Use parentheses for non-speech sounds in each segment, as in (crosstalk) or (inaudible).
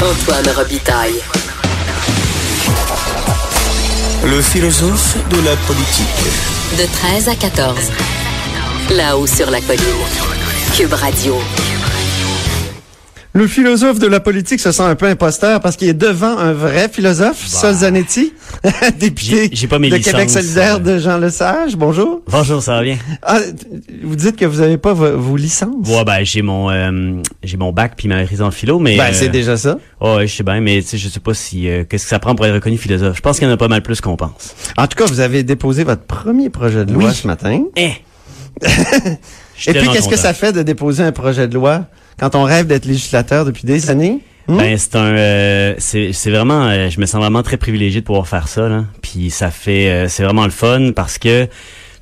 Antoine Robitaille. Le philosophe de la politique. De 13 à 14. Là-haut sur la colline. Cube Radio. Le philosophe de la politique se sent un peu imposteur parce qu'il est devant un vrai philosophe, Sol Zanetti, (laughs) député J'ai- j'ai pas mes de Québec licences, solidaire euh. de Jean Lesage. Bonjour. Bonjour, ça va bien? Ah, vous dites que vous n'avez pas vo- vos licences. Ouais, ben, j'ai mon, euh, j'ai mon bac puis ma maîtrise en philo, mais. Ben, euh, c'est déjà ça. oh, ouais, je sais bien, mais tu sais, je sais pas si, euh, qu'est-ce que ça prend pour être reconnu philosophe. Je pense qu'il y en a pas mal plus qu'on pense. En tout cas, vous avez déposé votre premier projet de loi Oui. ce matin. Eh! (laughs) Et puis, qu'est-ce que ça fait de déposer un projet de loi quand on rêve d'être législateur depuis des années? Hmm? Ben, c'est un, euh, c'est, vraiment, euh, je me sens vraiment très privilégié de pouvoir faire ça, là. Puis ça fait, euh, c'est vraiment le fun parce que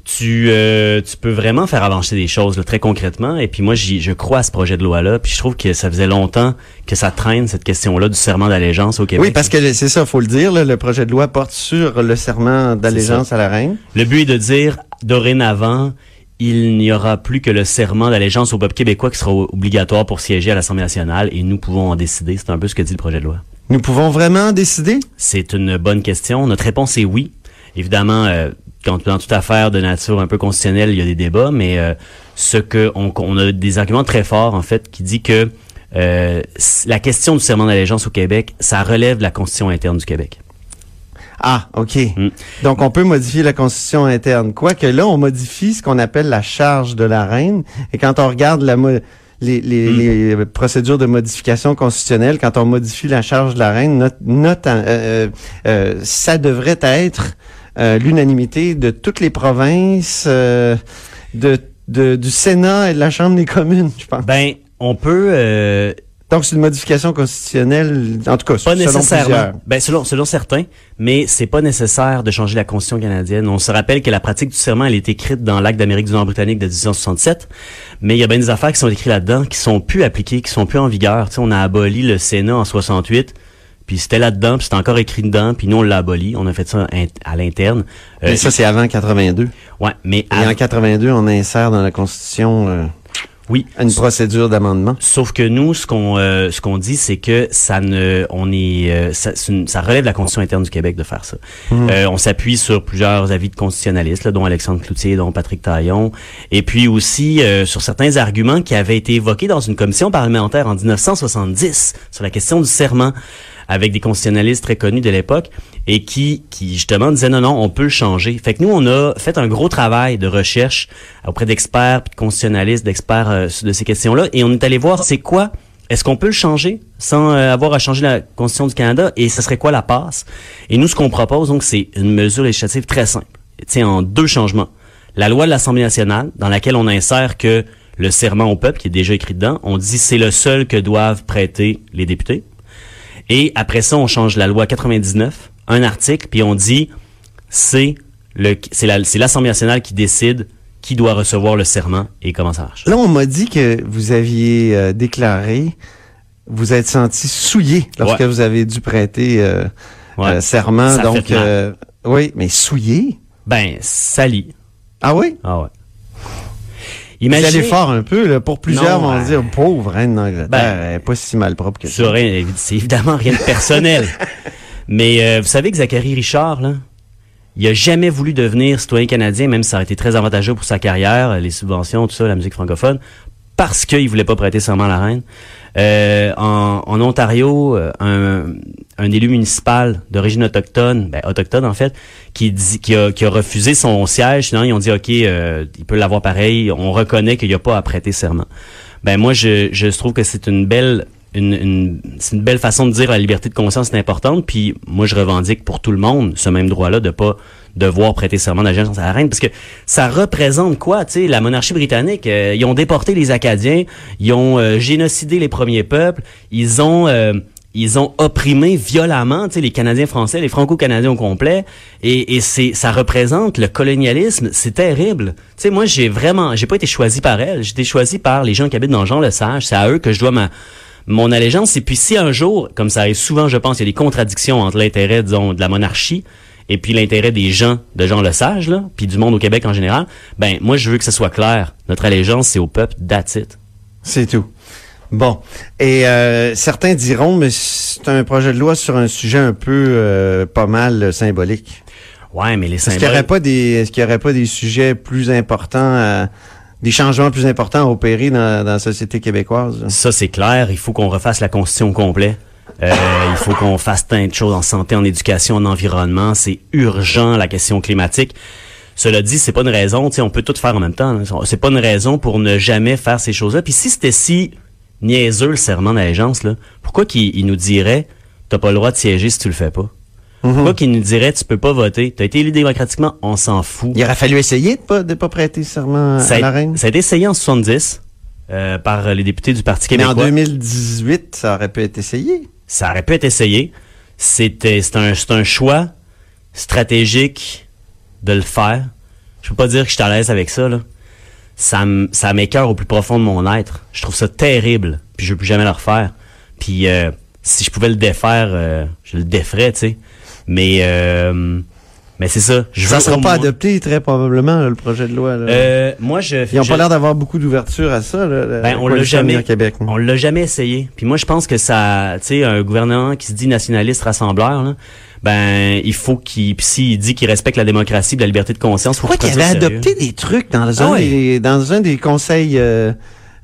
tu, euh, tu peux vraiment faire avancer des choses, là, très concrètement. Et puis moi, j'y, je crois à ce projet de loi-là. Puis je trouve que ça faisait longtemps que ça traîne cette question-là du serment d'allégeance au Québec. oui, parce que c'est ça, faut le dire, là, le projet de loi porte sur le serment d'allégeance à la reine. Le but est de dire, dorénavant, il n'y aura plus que le serment d'allégeance au peuple québécois qui sera obligatoire pour siéger à l'Assemblée nationale et nous pouvons en décider. C'est un peu ce que dit le projet de loi. Nous pouvons vraiment décider? C'est une bonne question. Notre réponse est oui. Évidemment, euh, quand dans toute affaire de nature un peu constitutionnelle, il y a des débats, mais euh, ce que on, on a des arguments très forts en fait qui dit que euh, la question du serment d'allégeance au Québec, ça relève de la constitution interne du Québec. Ah, OK. Mm. Donc, on peut modifier la constitution interne. Quoique là, on modifie ce qu'on appelle la charge de la reine. Et quand on regarde la mo- les, les, Mm. les procédures de modification constitutionnelle, quand on modifie la charge de la reine, note, note- euh, euh, ça devrait être euh, l'unanimité de toutes les provinces, euh, de, de- du Sénat et de la Chambre des communes, je pense. Ben, on peut euh, Donc, c'est une modification constitutionnelle, en tout cas, Pas selon nécessairement. plusieurs. Ben, selon, selon certains, mais c'est pas nécessaire de changer la Constitution canadienne. On se rappelle que la pratique du serment, elle est écrite dans l'Acte d'Amérique du Nord britannique de 1867, mais il y a bien des affaires qui sont écrites là-dedans qui sont plus appliquées, qui sont plus en vigueur. Tu sais, on a aboli le Sénat en 68, puis c'était là-dedans, puis c'était encore écrit dedans, puis nous on l'a aboli, on a fait ça à l'interne. Euh, Mais ça, c'est avant 82. ouais, mais Et en 82, on insère dans la Constitution euh, oui, une procédure d'amendement. Sauf que nous, ce qu'on euh, ce qu'on dit, c'est que ça ne, on est, euh, ça, c'est une- ça relève de la constitution interne du Québec de faire ça. Euh, on s'appuie sur plusieurs avis de constitutionnalistes, là, dont Alexandre Cloutier, dont Patrick Taillon, et puis aussi euh, sur certains arguments qui avaient été évoqués dans une commission parlementaire en 1970 sur la question du serment avec des constitutionnalistes très connus de l'époque et qui, qui justement disaient non, non, on peut le changer. Fait que nous, on a fait un gros travail de recherche auprès d'experts, de constitutionnalistes, d'experts euh, de ces questions-là, et on est allé voir c'est quoi, est-ce qu'on peut le changer sans euh, avoir à changer la Constitution du Canada, et ce serait quoi la passe? Et nous, ce qu'on propose, donc, c'est une mesure législative très simple, tiens, en deux changements. La loi de l'Assemblée nationale, dans laquelle on insère que le serment au peuple, qui est déjà écrit dedans, on dit c'est le seul que doivent prêter les députés. Et après ça, on change la loi 99, un article, puis on dit c'est le c'est la- c'est l'Assemblée nationale qui décide qui doit recevoir le serment et comment ça marche. Là, on m'a dit que vous aviez euh, déclaré, vous êtes senti souillé lorsque Ouais. vous avez dû prêter euh, Ouais. euh, serment. Ça donc, oui, mais souillé? Ben, ça lit. Ah oui? Ah ouais. Vous Imaginez, allez fort un peu, là. Pour plusieurs, Non, vont ben- dire, pauvre reine d'Angleterre, Ben, elle est pas si mal propre que ça. Aurait- c'est évidemment rien de personnel. (laughs) Mais euh, vous savez que Zachary Richard, là, il a jamais voulu devenir citoyen canadien, même si ça aurait été très avantageux pour sa carrière, les subventions, tout ça, la musique francophone, parce qu'il voulait pas prêter serment à la reine. Euh, en, Ontario, euh, un, élu municipal d'origine autochtone, ben, autochtone en fait, qui, dit, qui, a, refusé son siège, sinon ils ont dit ok, euh, il peut l'avoir pareil, on reconnaît qu'il n'y a pas à prêter serment. Ben moi, je, trouve que c'est une belle c'est une belle façon de dire la liberté de conscience est importante. Puis moi, je revendique pour tout le monde ce même droit-là de pas devoir prêter serment d'allégeance à la reine, parce que ça représente quoi, tu sais, la monarchie britannique. euh, ils ont déporté les Acadiens, ils ont euh, génocidé les premiers peuples, ils ont euh, ils ont opprimé violemment, les Canadiens français, les Franco-Canadiens au complet, et, et c'est, ça représente le colonialisme, c'est terrible. Sais, moi, j'ai vraiment, j'ai pas été choisi par elle, j'ai été choisi par les gens qui habitent dans Jean-le-Sage, c'est à eux que je dois ma, mon allégeance. Et puis si un jour, comme ça arrive souvent, je pense, il y a des contradictions entre l'intérêt, disons, de la monarchie et puis l'intérêt des gens de Jean Lesage, là, puis du monde au Québec en général, ben moi je veux que ce soit clair. Notre allégeance, c'est au peuple, that's it. C'est tout. Bon. Et euh, certains diront, mais c'est un projet de loi sur un sujet un peu euh, pas mal symbolique. Ouais, mais les Est-ce qu'il n'y symboles... aurait pas des est-ce qu'il y aurait pas des sujets plus importants à- des changements plus importants à opérer dans, dans la société québécoise? là? Ça, c'est clair. Il faut qu'on refasse la Constitution au complet. Euh, il faut qu'on fasse tant de choses en santé, en éducation, en environnement. C'est urgent, la question climatique. Cela dit, c'est pas une raison, tu sais, on peut tout faire en même temps. C'est pas une raison pour ne jamais faire ces choses-là. Puis si c'était si niaiseux le serment d'allégeance, là, pourquoi qu'il il nous dirait t'as pas le droit de siéger si tu le fais pas? Pourquoi qu'il nous dirait tu peux pas voter? T'as été élu démocratiquement, on s'en fout. Il aurait fallu essayer de pas de pas prêter serment Ça à la reine. ça a été essayé en 70 euh, par les députés du Parti Mais québécois. en 2018, ça aurait pu être essayé. Ça aurait pu être essayé. C'était, c'est un, c'est un choix stratégique de le faire. Je peux pas dire que je suis à l'aise avec ça, là. Ça, m- ça m'écœure au plus profond de mon être. Je trouve ça terrible. Puis je veux plus jamais le refaire. Puis euh, si je pouvais le défaire, euh, je le déferais, tu sais. Mais, euh, mais c'est ça. Je Ça veux sera pas moins- adopté très probablement là, le projet de loi. Là. Euh, moi, je. Ils n'ont je- pas l'air d'avoir beaucoup d'ouverture à ça. Là, la Ben, on l'a jamais, Québec. hein. on l'a jamais essayé. Puis moi, je pense que ça, tu sais, un gouvernement qui se dit nationaliste rassembleur, là, ben, il faut qu'il, puis s'il dit qu'il respecte la démocratie, et la liberté de conscience, Je faut crois qu'il avait adopté des trucs dans un, Ah ouais. des, dans un des conseils euh,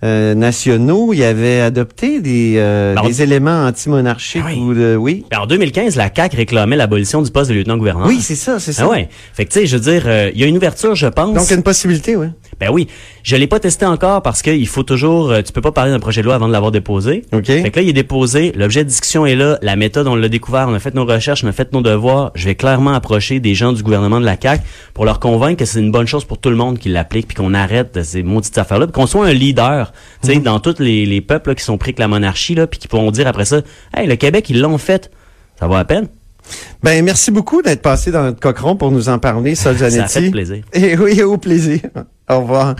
euh, nationaux. Il avait adopté des, euh, Ben, des éléments anti-monarchiques. Ah oui. ou de, oui, Ben, en 2015, la CAQ réclamait l'abolition du poste de lieutenant-gouverneur. oui c'est ça, c'est ça. Ah ouais. Fait que, tu sais, je veux dire, euh, il y a une ouverture, je pense. Donc, une possibilité, oui. Ben oui. Je l'ai pas testé encore parce qu'il faut toujours, euh, tu peux pas parler d'un projet de loi avant de l'avoir déposé. OK. Fait que là, il est déposé, l'objet de discussion est là, la méthode, on l'a découvert, on a fait nos recherches, on a fait nos devoirs. Je vais clairement approcher des gens du gouvernement de la CAQ pour leur convaincre que c'est une bonne chose pour tout le monde qui l'applique, puis qu'on arrête ces maudites affaires-là, puis qu'on soit un leader, tu sais, dans tous les, les peuples là, qui sont pris avec la monarchie, là, puis qui pourront dire après ça, hey, le Québec, ils l'ont fait. Ça va à peine. Ben, merci beaucoup d'être passé dans notre cochon pour nous en parler, Sol Ça a fait plaisir. Et oui, au plaisir. Au revoir.